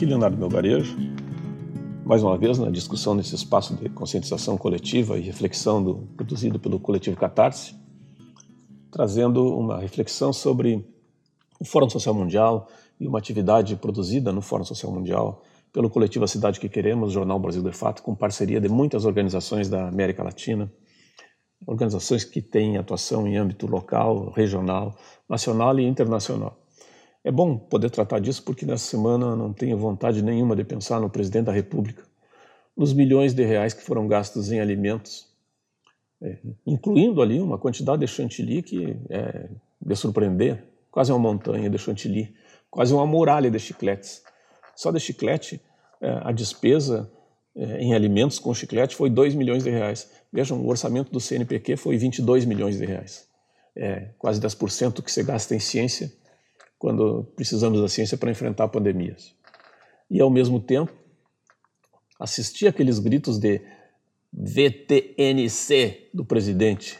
Aqui Leonardo Melgarejo, mais uma vez na discussão nesse espaço de conscientização coletiva e reflexão do, produzido pelo coletivo Catarse, trazendo uma reflexão sobre o Fórum Social Mundial e uma atividade produzida no Fórum Social Mundial pelo coletivo A Cidade que Queremos, Jornal Brasil de Fato, com parceria de muitas organizações da América Latina, organizações que têm atuação em âmbito local, regional, nacional e internacional. É bom poder tratar disso porque nessa semana não tenho vontade nenhuma de pensar no presidente da República, nos milhões de reais que foram gastos em alimentos, é, incluindo ali uma quantidade de chantilly que é de surpreender, quase uma montanha de chantilly, quase uma muralha de chicletes. Só de chiclete, é, a despesa é, em alimentos com chiclete foi 2 milhões de reais. Vejam, o orçamento do CNPq foi 22 milhões de reais. É quase 10% que se gasta em ciência quando precisamos da ciência para enfrentar pandemias. E, ao mesmo tempo, assistir aqueles gritos de VTNC do presidente,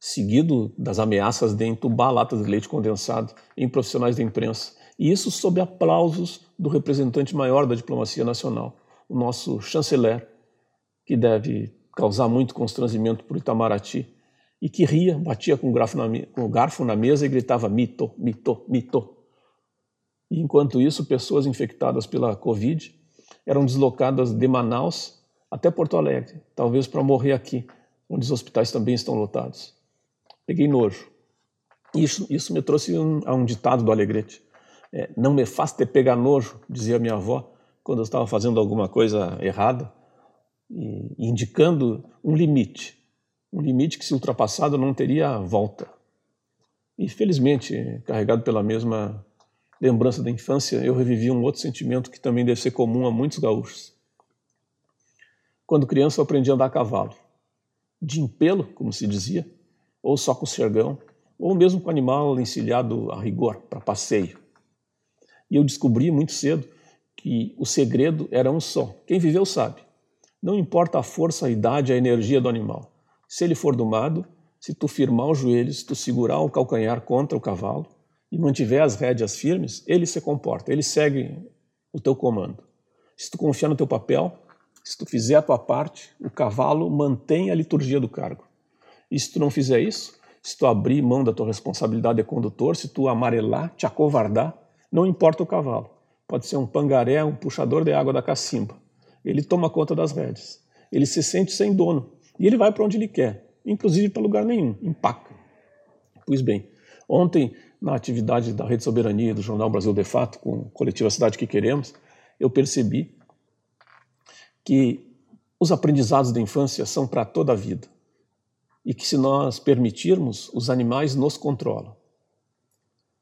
seguido das ameaças de entubar latas de leite condensado em profissionais da imprensa. E isso sob aplausos do representante maior da diplomacia nacional, o nosso chanceler, que deve causar muito constrangimento para o Itamaraty, e que ria, batia com o, garfo na, com o garfo na mesa e gritava mito, mito, mito. E enquanto isso, pessoas infectadas pela Covid eram deslocadas de Manaus até Porto Alegre, talvez para morrer aqui, onde os hospitais também estão lotados. Peguei nojo. Isso, isso me trouxe um, a um ditado do Alegrete. É, não me faz te pegar nojo, dizia minha avó, quando eu estava fazendo alguma coisa errada, e, indicando um limite um limite que, se ultrapassado, não teria volta. E, felizmente, carregado pela mesma lembrança da infância, eu revivi um outro sentimento que também deve ser comum a muitos gaúchos. Quando criança, eu aprendi a andar a cavalo. De empelo, como se dizia, ou só com sergão, ou mesmo com animal encilhado a rigor, para passeio. E eu descobri muito cedo que o segredo era um só. Quem viveu sabe. Não importa a força, a idade, a energia do animal. Se ele for domado, se tu firmar os joelhos, se tu segurar o calcanhar contra o cavalo e mantiver as rédeas firmes, ele se comporta, ele segue o teu comando. Se tu confiar no teu papel, se tu fizer a tua parte, o cavalo mantém a liturgia do cargo. E se tu não fizer isso, se tu abrir mão da tua responsabilidade de condutor, se tu amarelar, te acovardar, não importa o cavalo. Pode ser um pangaré, um puxador de água da cacimba. Ele toma conta das rédeas. Ele se sente sem dono. E ele vai para onde ele quer, inclusive para lugar nenhum, empaca. Pois bem, ontem, na atividade da Rede Soberania do Jornal Brasil de Fato, com o coletivo A Cidade que Queremos, eu percebi que os aprendizados da infância são para toda a vida e que, se nós permitirmos, os animais nos controlam.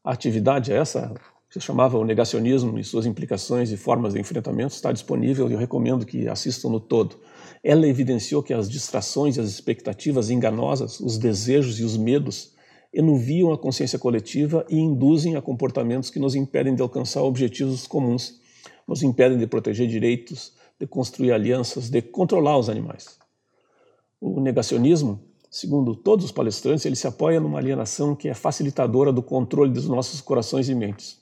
A atividade é essa, que se chamava o negacionismo e suas implicações e formas de enfrentamento, está disponível e eu recomendo que assistam no todo. Ela evidenciou que as distrações as expectativas enganosas, os desejos e os medos enuviam a consciência coletiva e induzem a comportamentos que nos impedem de alcançar objetivos comuns, nos impedem de proteger direitos, de construir alianças, de controlar os animais. O negacionismo, segundo todos os palestrantes, ele se apoia numa alienação que é facilitadora do controle dos nossos corações e mentes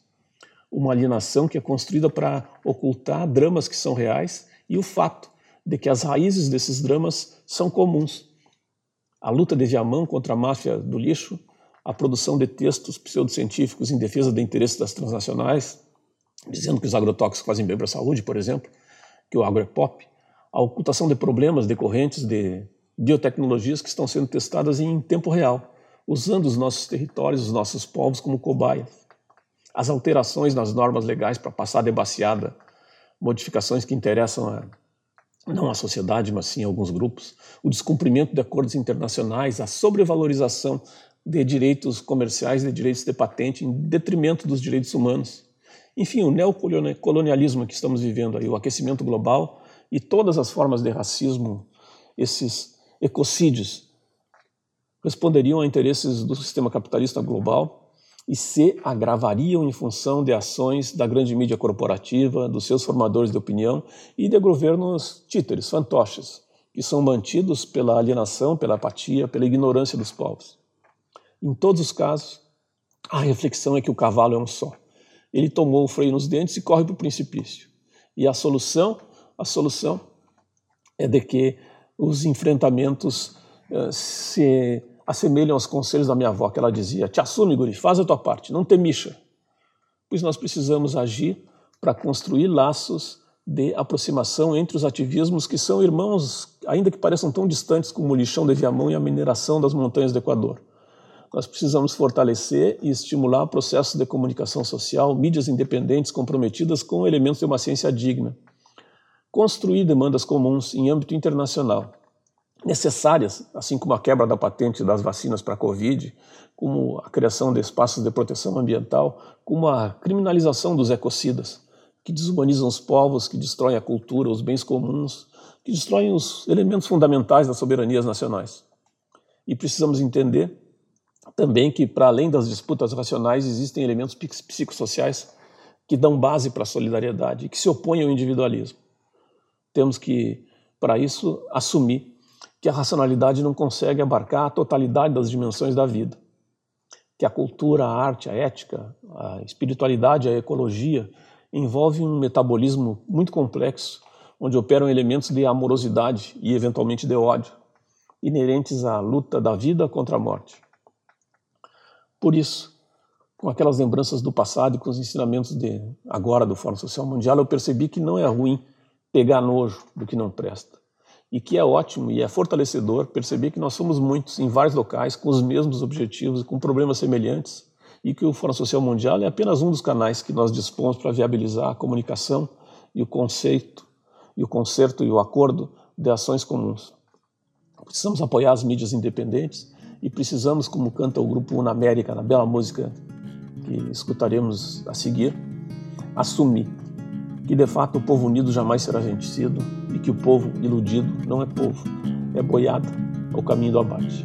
uma alienação que é construída para ocultar dramas que são reais e o fato de que as raízes desses dramas são comuns. A luta de Viamão contra a máfia do lixo, a produção de textos pseudocientíficos em defesa de interesses das transnacionais, dizendo que os agrotóxicos fazem bem para a saúde, por exemplo, que o agro é pop, a ocultação de problemas decorrentes de biotecnologias que estão sendo testadas em tempo real, usando os nossos territórios, os nossos povos como cobaias as alterações nas normas legais para passar debaciada, modificações que interessam a, não a sociedade, mas sim a alguns grupos, o descumprimento de acordos internacionais, a sobrevalorização de direitos comerciais, de direitos de patente, em detrimento dos direitos humanos. Enfim, o neocolonialismo que estamos vivendo aí, o aquecimento global e todas as formas de racismo, esses ecocídios, responderiam a interesses do sistema capitalista global e se agravariam em função de ações da grande mídia corporativa, dos seus formadores de opinião e de governos títeres, fantoches, que são mantidos pela alienação, pela apatia, pela ignorância dos povos. Em todos os casos, a reflexão é que o cavalo é um só. Ele tomou o freio nos dentes e corre para o precipício. E a solução, a solução é de que os enfrentamentos uh, se assemelham aos conselhos da minha avó, que ela dizia: "Te assume, guri, faz a tua parte, não te mixa". Pois nós precisamos agir para construir laços de aproximação entre os ativismos que são irmãos, ainda que pareçam tão distantes como o lixão de Viamão e a mineração das montanhas do Equador. Nós precisamos fortalecer e estimular processos de comunicação social, mídias independentes comprometidas com elementos de uma ciência digna. Construir demandas comuns em âmbito internacional, necessárias, assim como a quebra da patente das vacinas para a Covid, como a criação de espaços de proteção ambiental, como a criminalização dos ecocidas, que desumanizam os povos, que destroem a cultura, os bens comuns, que destroem os elementos fundamentais das soberanias nacionais. E precisamos entender também que, para além das disputas racionais, existem elementos psicossociais que dão base para a solidariedade que se opõem ao individualismo. Temos que, para isso, assumir que a racionalidade não consegue abarcar a totalidade das dimensões da vida, que a cultura, a arte, a ética, a espiritualidade, a ecologia envolve um metabolismo muito complexo, onde operam elementos de amorosidade e eventualmente de ódio, inerentes à luta da vida contra a morte. Por isso, com aquelas lembranças do passado e com os ensinamentos de agora do Fórum Social Mundial, eu percebi que não é ruim pegar nojo do que não presta. E que é ótimo e é fortalecedor perceber que nós somos muitos em vários locais com os mesmos objetivos com problemas semelhantes e que o Fórum Social Mundial é apenas um dos canais que nós dispomos para viabilizar a comunicação e o conceito e o conserto e o acordo de ações comuns. Precisamos apoiar as mídias independentes e precisamos, como canta o grupo Una América na bela música que escutaremos a seguir, assumir que de fato o povo unido jamais será vencido e que o povo iludido não é povo, é boiada ao caminho do abate.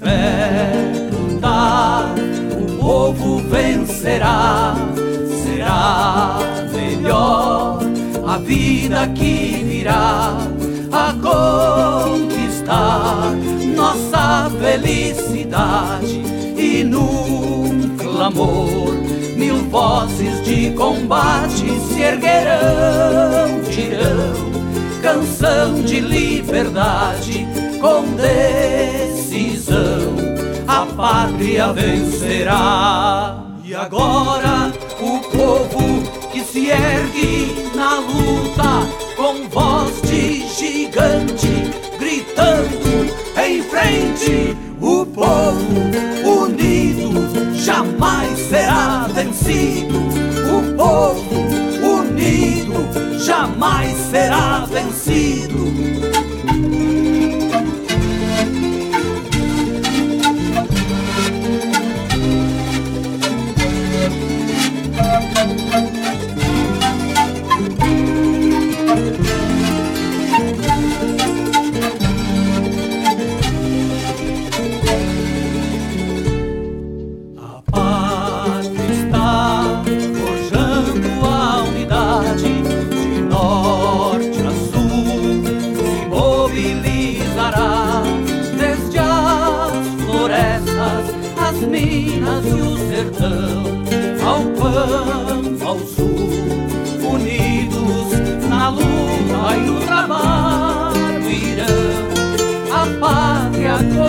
Fé lutar, o povo vencerá, será melhor a vida que virá a conquistar nossa felicidade. E num clamor mil vozes de combate se erguerão, dirão canção de liberdade com decisão. A pátria vencerá. E agora o povo que se ergue na luta com voz de gigante, gritando em frente. O povo unido jamais será vencido. O povo unido jamais será vencido.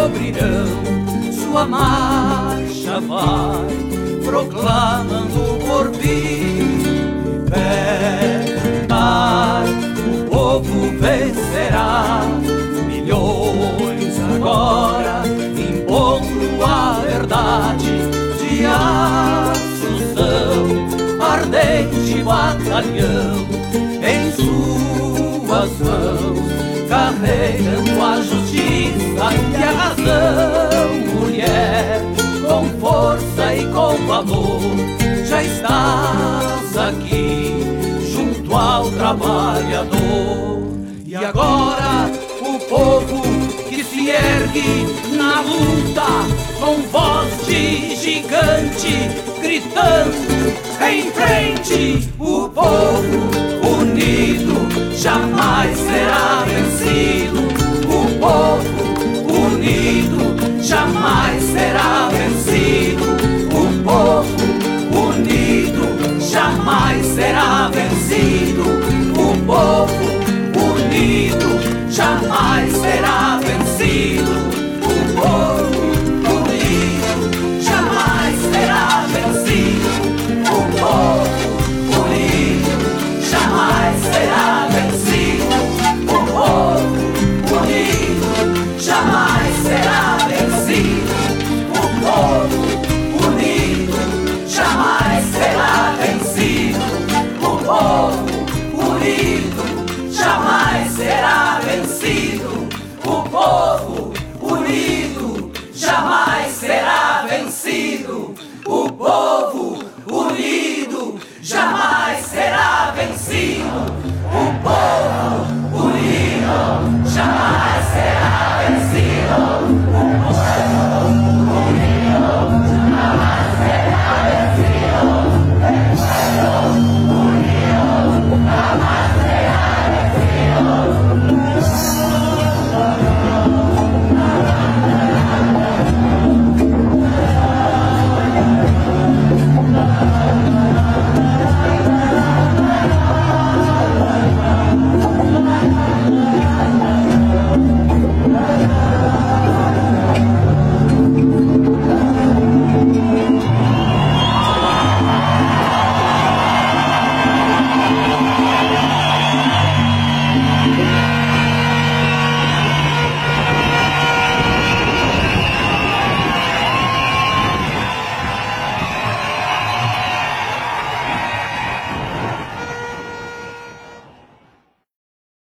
Abrirão, sua marcha vai proclamando por fim. De pé, mar, o povo vencerá, milhões agora impondo a verdade de Assunção, ardente batalhão em suas mãos carregando a justiça razão, mulher, com força e com valor, já estás aqui junto ao trabalhador. E agora o povo que se ergue na luta, com voz de gigante, gritando em frente, o povo